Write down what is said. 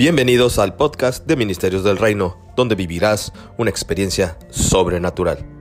Bienvenidos al podcast de Ministerios del Reino, donde vivirás una experiencia sobrenatural.